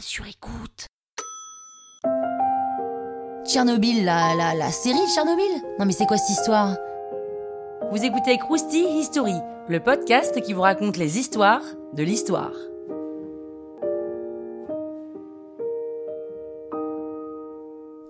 sur écoute. Tchernobyl, la, la, la série Tchernobyl? Non mais c'est quoi cette histoire? Vous écoutez Krusty History, le podcast qui vous raconte les histoires de l'histoire.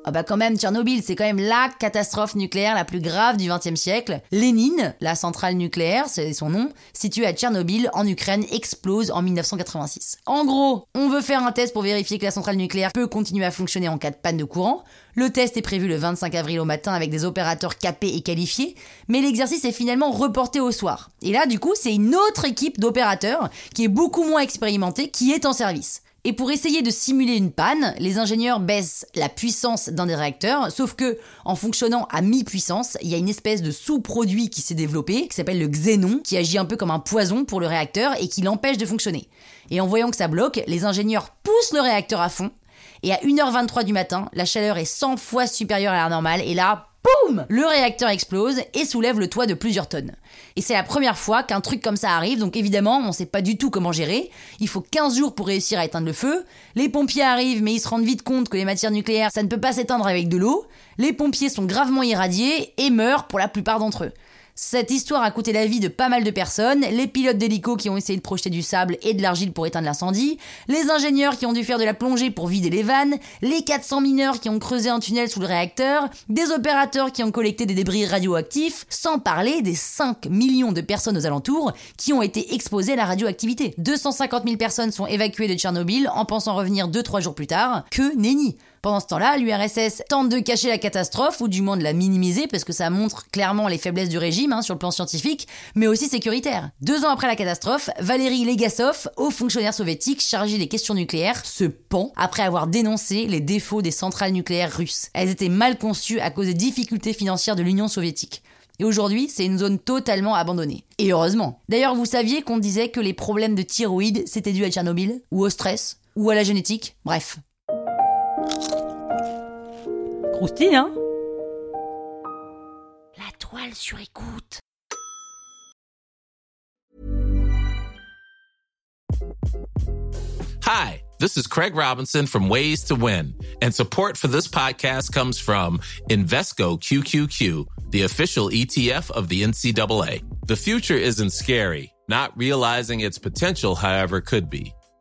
Ah bah quand même, Tchernobyl, c'est quand même la catastrophe nucléaire la plus grave du XXe siècle. Lénine, la centrale nucléaire, c'est son nom, située à Tchernobyl, en Ukraine, explose en 1986. En gros, on veut faire un test pour vérifier que la centrale nucléaire peut continuer à fonctionner en cas de panne de courant. Le test est prévu le 25 avril au matin avec des opérateurs capés et qualifiés, mais l'exercice est finalement reporté au soir. Et là, du coup, c'est une autre équipe d'opérateurs qui est beaucoup moins expérimentée qui est en service. Et pour essayer de simuler une panne, les ingénieurs baissent la puissance d'un des réacteurs, sauf que en fonctionnant à mi-puissance, il y a une espèce de sous-produit qui s'est développé, qui s'appelle le xénon, qui agit un peu comme un poison pour le réacteur et qui l'empêche de fonctionner. Et en voyant que ça bloque, les ingénieurs poussent le réacteur à fond, et à 1h23 du matin, la chaleur est 100 fois supérieure à la normale, et là, boum Le réacteur explose et soulève le toit de plusieurs tonnes. Et c'est la première fois qu'un truc comme ça arrive, donc évidemment, on sait pas du tout comment gérer. Il faut 15 jours pour réussir à éteindre le feu. Les pompiers arrivent, mais ils se rendent vite compte que les matières nucléaires, ça ne peut pas s'éteindre avec de l'eau. Les pompiers sont gravement irradiés et meurent pour la plupart d'entre eux. Cette histoire a coûté la vie de pas mal de personnes, les pilotes d'hélico qui ont essayé de projeter du sable et de l'argile pour éteindre l'incendie, les ingénieurs qui ont dû faire de la plongée pour vider les vannes, les 400 mineurs qui ont creusé un tunnel sous le réacteur, des opérateurs qui ont collecté des débris radioactifs, sans parler des 5 millions de personnes aux alentours qui ont été exposées à la radioactivité. 250 000 personnes sont évacuées de Tchernobyl en pensant revenir 2-3 jours plus tard. Que nenni pendant ce temps-là, l'URSS tente de cacher la catastrophe, ou du moins de la minimiser, parce que ça montre clairement les faiblesses du régime hein, sur le plan scientifique, mais aussi sécuritaire. Deux ans après la catastrophe, Valéry Legasov, haut fonctionnaire soviétique chargé des questions nucléaires, se pend après avoir dénoncé les défauts des centrales nucléaires russes. Elles étaient mal conçues à cause des difficultés financières de l'Union soviétique. Et aujourd'hui, c'est une zone totalement abandonnée. Et heureusement. D'ailleurs, vous saviez qu'on disait que les problèmes de thyroïde, c'était dû à Tchernobyl Ou au stress Ou à la génétique? Bref. Croustille, hein La toile sur écoute. Hi, this is Craig Robinson from Ways to Win, and support for this podcast comes from Invesco QQQ, the official ETF of the NCAA. The future isn't scary. Not realizing its potential, however, could be.